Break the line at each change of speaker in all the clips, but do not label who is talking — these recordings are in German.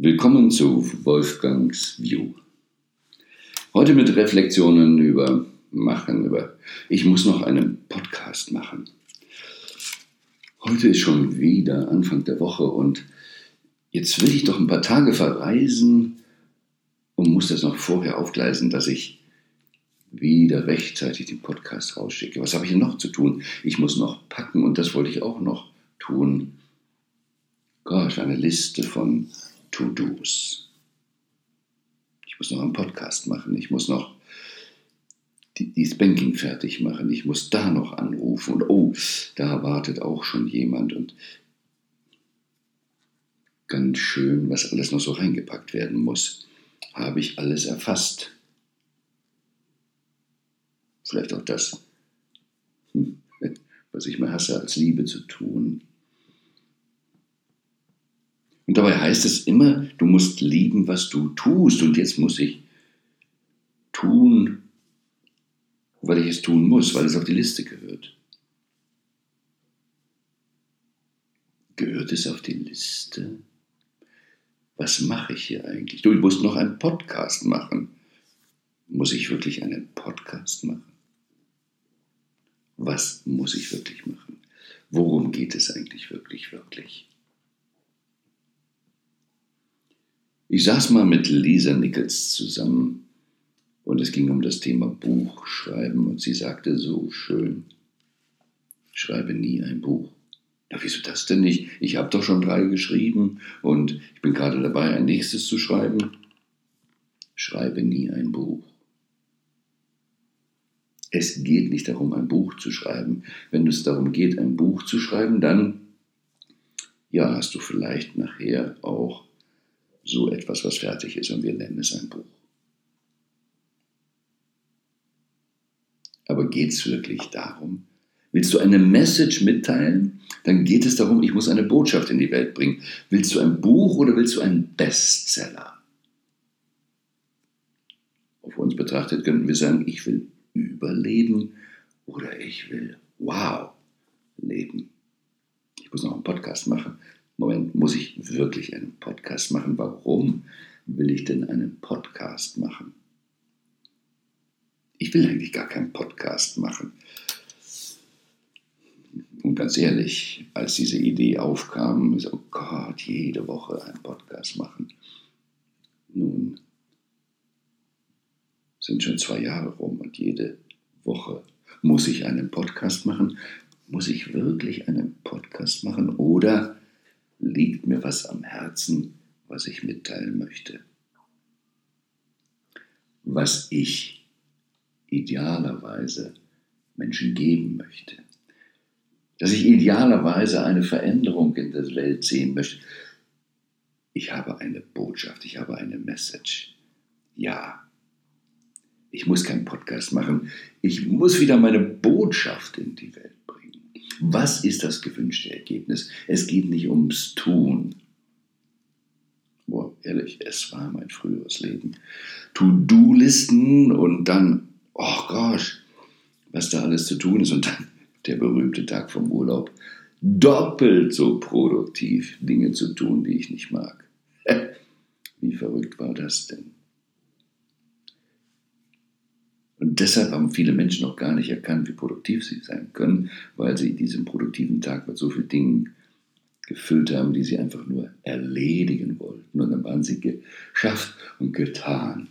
Willkommen zu Wolfgangs View. Heute mit Reflexionen über Machen, über ich muss noch einen Podcast machen. Heute ist schon wieder Anfang der Woche und jetzt will ich doch ein paar Tage verreisen und muss das noch vorher aufgleisen, dass ich wieder rechtzeitig den Podcast rausschicke. Was habe ich noch zu tun? Ich muss noch packen und das wollte ich auch noch tun. Gott, eine Liste von To-Dos. Ich muss noch einen Podcast machen, ich muss noch die, das Banking fertig machen, ich muss da noch anrufen und oh, da wartet auch schon jemand und ganz schön, was alles noch so reingepackt werden muss, habe ich alles erfasst. Vielleicht auch das, hm, was ich mir hasse, als Liebe zu tun. Und dabei heißt es immer, du musst lieben, was du tust. Und jetzt muss ich tun, weil ich es tun muss, weil es auf die Liste gehört. Gehört es auf die Liste? Was mache ich hier eigentlich? Du, ich muss noch einen Podcast machen. Muss ich wirklich einen Podcast machen? Was muss ich wirklich machen? Worum geht es eigentlich wirklich, wirklich? Ich saß mal mit Lisa Nichols zusammen und es ging um das Thema Buchschreiben und sie sagte so schön, schreibe nie ein Buch. Na, wieso das denn nicht? Ich habe doch schon drei geschrieben und ich bin gerade dabei, ein nächstes zu schreiben. Schreibe nie ein Buch. Es geht nicht darum, ein Buch zu schreiben. Wenn es darum geht, ein Buch zu schreiben, dann ja, hast du vielleicht nachher auch so etwas, was fertig ist und wir nennen es ein Buch. Aber geht es wirklich darum? Willst du eine Message mitteilen? Dann geht es darum, ich muss eine Botschaft in die Welt bringen. Willst du ein Buch oder willst du einen Bestseller? Auf uns betrachtet könnten wir sagen, ich will überleben oder ich will wow leben. Ich muss noch einen Podcast machen. Moment, muss ich wirklich einen Podcast machen? Warum will ich denn einen Podcast machen? Ich will eigentlich gar keinen Podcast machen. Und ganz ehrlich, als diese Idee aufkam, so, oh Gott, jede Woche einen Podcast machen. Nun sind schon zwei Jahre rum und jede Woche muss ich einen Podcast machen. Muss ich wirklich einen Podcast machen oder liegt mir was am Herzen, was ich mitteilen möchte. Was ich idealerweise Menschen geben möchte. Dass ich idealerweise eine Veränderung in der Welt sehen möchte. Ich habe eine Botschaft, ich habe eine Message. Ja, ich muss keinen Podcast machen. Ich muss wieder meine Botschaft in die Welt was ist das gewünschte Ergebnis? Es geht nicht ums Tun. Boah, ehrlich, es war mein früheres Leben. To-Do-Listen und dann, oh gosh, was da alles zu tun ist und dann der berühmte Tag vom Urlaub. Doppelt so produktiv Dinge zu tun, die ich nicht mag. Wie verrückt war das denn? Und deshalb haben viele Menschen noch gar nicht erkannt, wie produktiv sie sein können, weil sie diesen produktiven Tag mit so vielen Dingen gefüllt haben, die sie einfach nur erledigen wollten. Und dann waren sie geschafft und getan.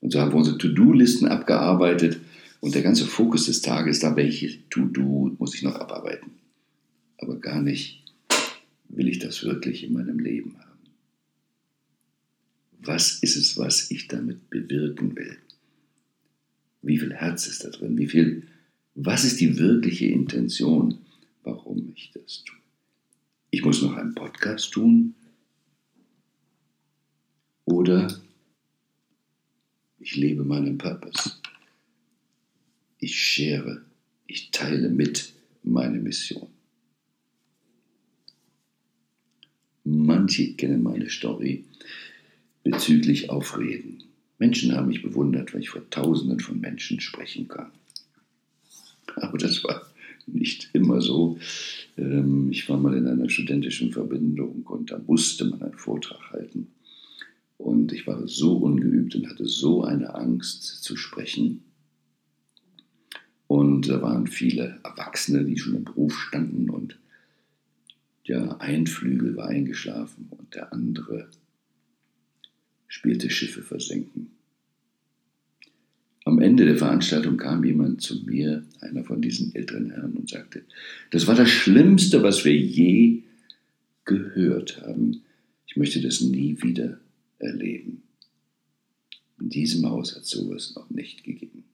Und so haben wir unsere To-Do-Listen abgearbeitet und der ganze Fokus des Tages da, welche To-Do muss ich noch abarbeiten. Aber gar nicht, will ich das wirklich in meinem Leben haben. Was ist es, was ich damit bewirken will? Wie viel Herz ist da drin? Wie viel, was ist die wirkliche Intention, warum ich das tue? Ich muss noch einen Podcast tun oder ich lebe meinen Purpose. Ich schere, ich teile mit meine Mission. Manche kennen meine Story bezüglich Aufreden. Menschen haben mich bewundert, weil ich vor Tausenden von Menschen sprechen kann. Aber das war nicht immer so. Ähm, ich war mal in einer studentischen Verbindung und da musste man einen Vortrag halten. ich war so ungeübt und hatte so eine Angst zu sprechen. Und da waren viele Erwachsene, die schon im Beruf standen und der ein Flügel war eingeschlafen und der andere spielte Schiffe versenken. Am Ende der Veranstaltung kam jemand zu mir, einer von diesen älteren Herren, und sagte, das war das Schlimmste, was wir je gehört haben. Ich möchte das nie wieder erleben. In diesem Haus hat sowas noch nicht gegeben.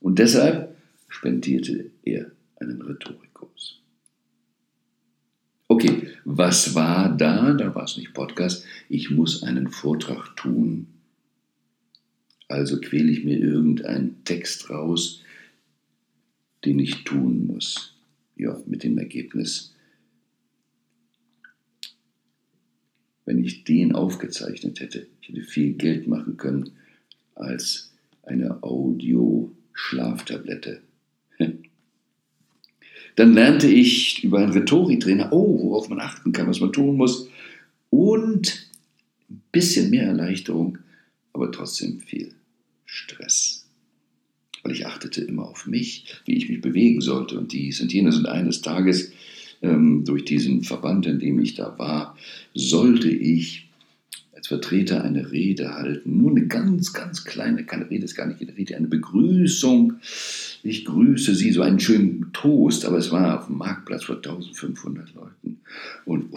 Und deshalb spendierte er einen Rhetorikkurs. Okay, was war da? Da war es nicht Podcast. Ich muss einen Vortrag tun also quäle ich mir irgendeinen Text raus, den ich tun muss. Ja, mit dem Ergebnis, wenn ich den aufgezeichnet hätte, ich hätte viel Geld machen können als eine Audio-Schlaftablette. Dann lernte ich über einen Rhetoriktrainer, oh, worauf man achten kann, was man tun muss. Und ein bisschen mehr Erleichterung, aber trotzdem viel Stress. Weil ich achtete immer auf mich, wie ich mich bewegen sollte und dies und jenes. Und eines Tages, ähm, durch diesen Verband, in dem ich da war, sollte ich als Vertreter eine Rede halten. Nur eine ganz, ganz kleine, keine Rede ist gar nicht eine Rede, eine Begrüßung. Ich grüße Sie, so einen schönen Toast, aber es war auf dem Marktplatz vor 1500 Leuten. Und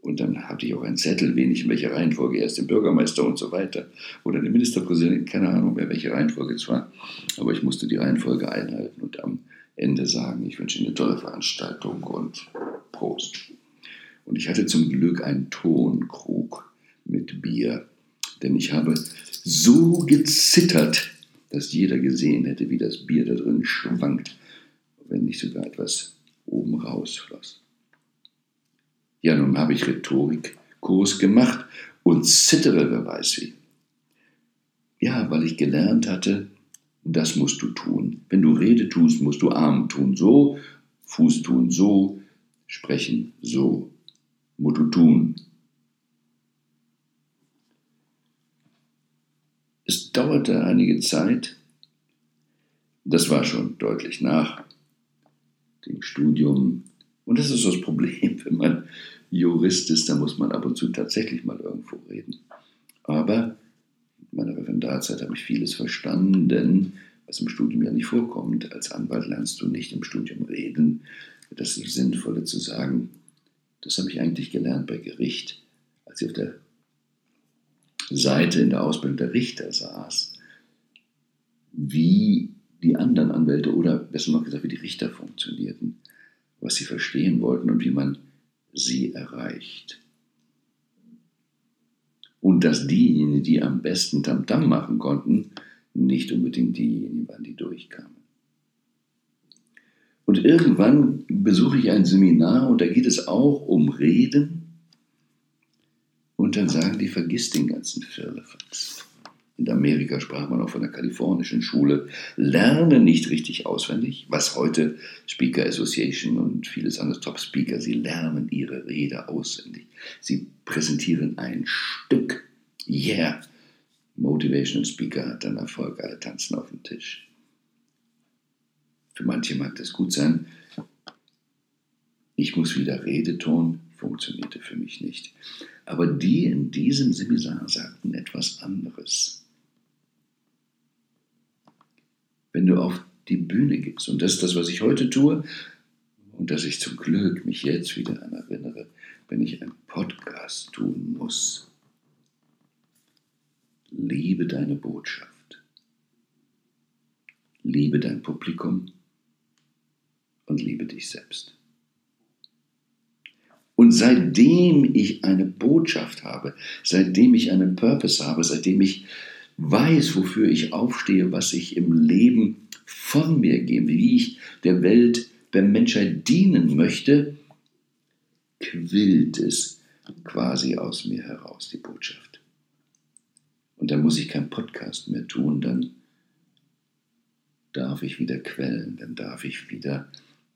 und dann hatte ich auch einen Zettel, wen ich in welcher Reihenfolge, erst den Bürgermeister und so weiter. Oder den Ministerpräsidenten, keine Ahnung mehr, welche Reihenfolge es war. Aber ich musste die Reihenfolge einhalten und am Ende sagen, ich wünsche Ihnen eine tolle Veranstaltung und Prost. Und ich hatte zum Glück einen Tonkrug mit Bier, denn ich habe so gezittert, dass jeder gesehen hätte, wie das Bier da drin schwankt, wenn nicht sogar etwas oben rausfloss. Ja, nun habe ich Rhetorikkurs gemacht und zittere, wer weiß wie. Ja, weil ich gelernt hatte, das musst du tun. Wenn du Rede tust, musst du Arm tun so, Fuß tun so, sprechen so. Musst tun. Es dauerte einige Zeit, das war schon deutlich nach dem Studium, und das ist das Problem, wenn man Jurist ist, dann muss man ab und zu tatsächlich mal irgendwo reden. Aber in meiner Referendarzeit habe ich vieles verstanden, was im Studium ja nicht vorkommt. Als Anwalt lernst du nicht im Studium reden. Das ist Sinnvolle zu sagen. Das habe ich eigentlich gelernt bei Gericht, als ich auf der Seite in der Ausbildung der Richter saß, wie die anderen Anwälte oder besser noch gesagt, wie die Richter funktionierten, was sie verstehen wollten und wie man sie erreicht. Und dass diejenigen, die am besten Tamtam machen konnten, nicht unbedingt diejenigen waren, die durchkamen. Und irgendwann besuche ich ein Seminar und da geht es auch um Reden. Und dann sagen die, vergiss den ganzen Firlefanz. In Amerika sprach man auch von der kalifornischen Schule, lernen nicht richtig auswendig, was heute Speaker Association und vieles andere Top Speaker, sie lernen ihre Rede auswendig. Sie präsentieren ein Stück. Yeah. Motivational Speaker hat dann Erfolg, alle tanzen auf dem Tisch. Für manche mag das gut sein. Ich muss wieder Redeton, funktionierte für mich nicht. Aber die in diesem Seminar sagten etwas anderes. wenn du auf die Bühne gehst. Und das ist das, was ich heute tue und dass ich zum Glück mich jetzt wieder daran erinnere, wenn ich einen Podcast tun muss. Liebe deine Botschaft. Liebe dein Publikum und liebe dich selbst. Und seitdem ich eine Botschaft habe, seitdem ich einen Purpose habe, seitdem ich weiß, wofür ich aufstehe, was ich im Leben von mir gebe, wie ich der Welt, der Menschheit dienen möchte, quillt es quasi aus mir heraus, die Botschaft. Und dann muss ich keinen Podcast mehr tun, dann darf ich wieder quellen, dann darf ich wieder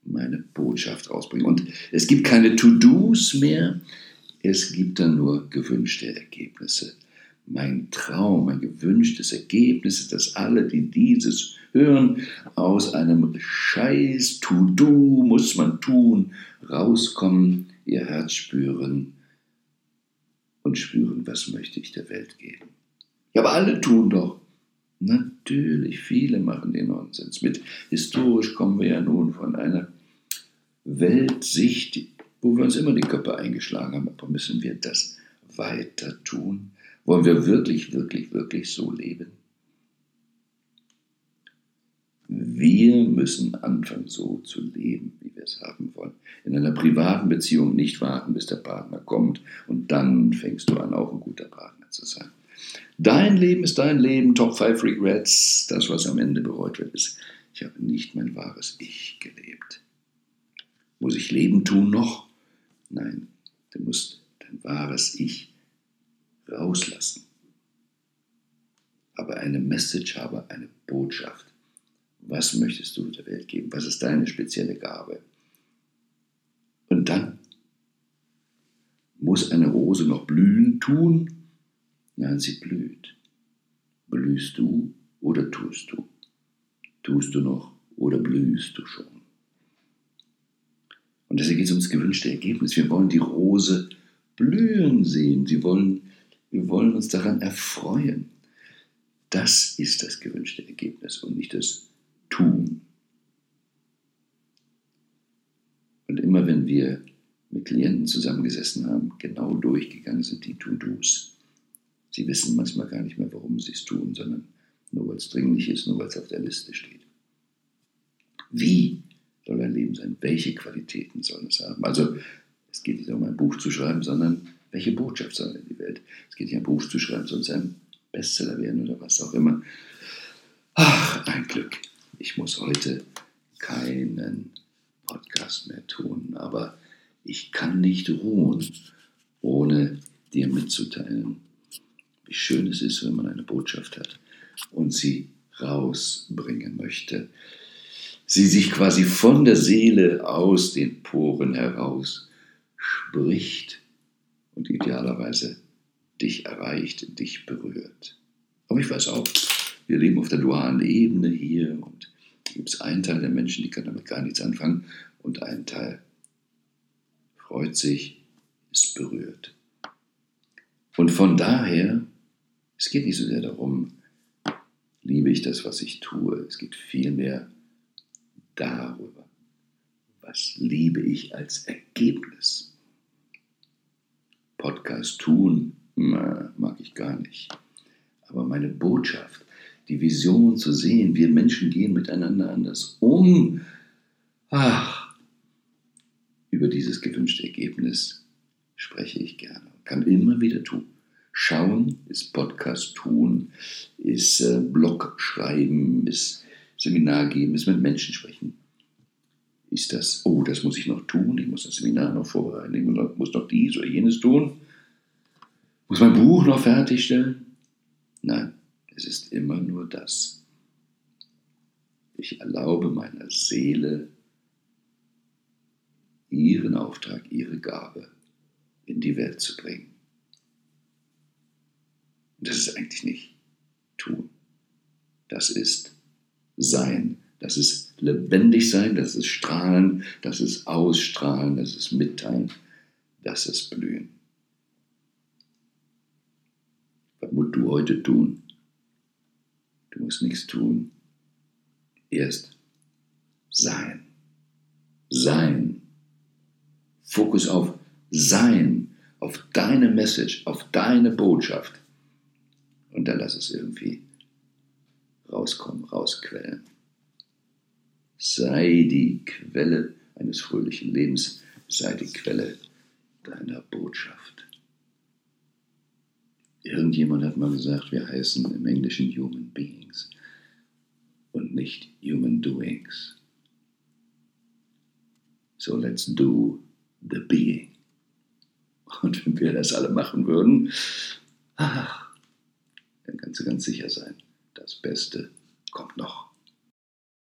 meine Botschaft rausbringen. Und es gibt keine To-Dos mehr. Es gibt dann nur gewünschte Ergebnisse. Mein Traum, mein gewünschtes Ergebnis ist, dass alle, die dieses hören, aus einem Scheiß To-Do muss man tun, rauskommen, ihr Herz spüren und spüren, was möchte ich der Welt geben. Ja, aber alle tun doch. Natürlich, viele machen den Nonsens mit. Historisch kommen wir ja nun von einer Weltsicht, wo wir uns immer die Köpfe eingeschlagen haben. Aber müssen wir das weiter tun? Wollen wir wirklich, wirklich, wirklich so leben? Wir müssen anfangen, so zu leben, wie wir es haben wollen. In einer privaten Beziehung nicht warten, bis der Partner kommt und dann fängst du an, auch ein guter Partner zu sein. Dein Leben ist dein Leben, Top 5 Regrets. Das, was am Ende bereut wird, ist, ich habe nicht mein wahres Ich gelebt. Muss ich Leben tun noch? Nein, du musst dein wahres Ich rauslassen. Aber eine Message habe, eine Botschaft. Was möchtest du der Welt geben? Was ist deine spezielle Gabe? Und dann muss eine Rose noch blühen tun? Nein, sie blüht. Blühst du oder tust du? Tust du noch oder blühst du schon? Und deswegen geht es ums gewünschte Ergebnis. Wir wollen die Rose blühen sehen. Sie wollen, wir wollen uns daran erfreuen. Das ist das gewünschte Ergebnis und nicht das Tun. Und immer wenn wir mit Klienten zusammengesessen haben, genau durchgegangen sind die To-Dos. Sie wissen manchmal gar nicht mehr, warum sie es tun, sondern nur weil es dringlich ist, nur weil es auf der Liste steht. Wie soll ein Leben sein? Welche Qualitäten soll es haben? Also es geht nicht darum, ein Buch zu schreiben, sondern welche Botschaft soll in die Welt? Es geht nicht ein Buch zu schreiben, es ein Bestseller werden oder was auch immer. Ach, ein Glück. Ich muss heute keinen Podcast mehr tun, aber ich kann nicht ruhen, ohne dir mitzuteilen, wie schön es ist, wenn man eine Botschaft hat und sie rausbringen möchte. Sie sich quasi von der Seele aus den Poren heraus spricht und idealerweise dich erreicht, dich berührt. Aber ich weiß auch, wir leben auf der dualen Ebene hier und gibt es einen Teil der Menschen, die kann damit gar nichts anfangen und einen Teil freut sich, ist berührt. Und von daher es geht nicht so sehr darum, liebe ich das, was ich tue. Es geht vielmehr darüber, was liebe ich als Ergebnis. Podcast tun mag ich gar nicht. Aber meine Botschaft, die Vision zu sehen, wir Menschen gehen miteinander anders um. Ach, über dieses gewünschte Ergebnis spreche ich gerne. Kann immer wieder tun. Schauen, ist Podcast tun, ist äh, Blog schreiben, ist Seminar geben, ist mit Menschen sprechen. Ist das, oh, das muss ich noch tun, ich muss das Seminar noch vorbereiten, ich muss noch dies oder jenes tun, muss mein Buch noch fertigstellen? Nein, es ist immer nur das. Ich erlaube meiner Seele ihren Auftrag, ihre Gabe in die Welt zu bringen. Und das ist eigentlich nicht tun. Das ist sein. Das ist lebendig sein, das ist strahlen, das ist ausstrahlen, das ist mitteilen, das ist blühen. Was musst du heute tun? Du musst nichts tun. Erst sein. Sein. Fokus auf sein, auf deine Message, auf deine Botschaft und dann lass es irgendwie rauskommen, rausquellen. Sei die Quelle eines fröhlichen Lebens, sei die Quelle deiner Botschaft. Irgendjemand hat mal gesagt, wir heißen im Englischen Human Beings und nicht Human Doings. So let's do the being. Und wenn wir das alle machen würden, ach, dann kannst du ganz sicher sein, das Beste kommt noch.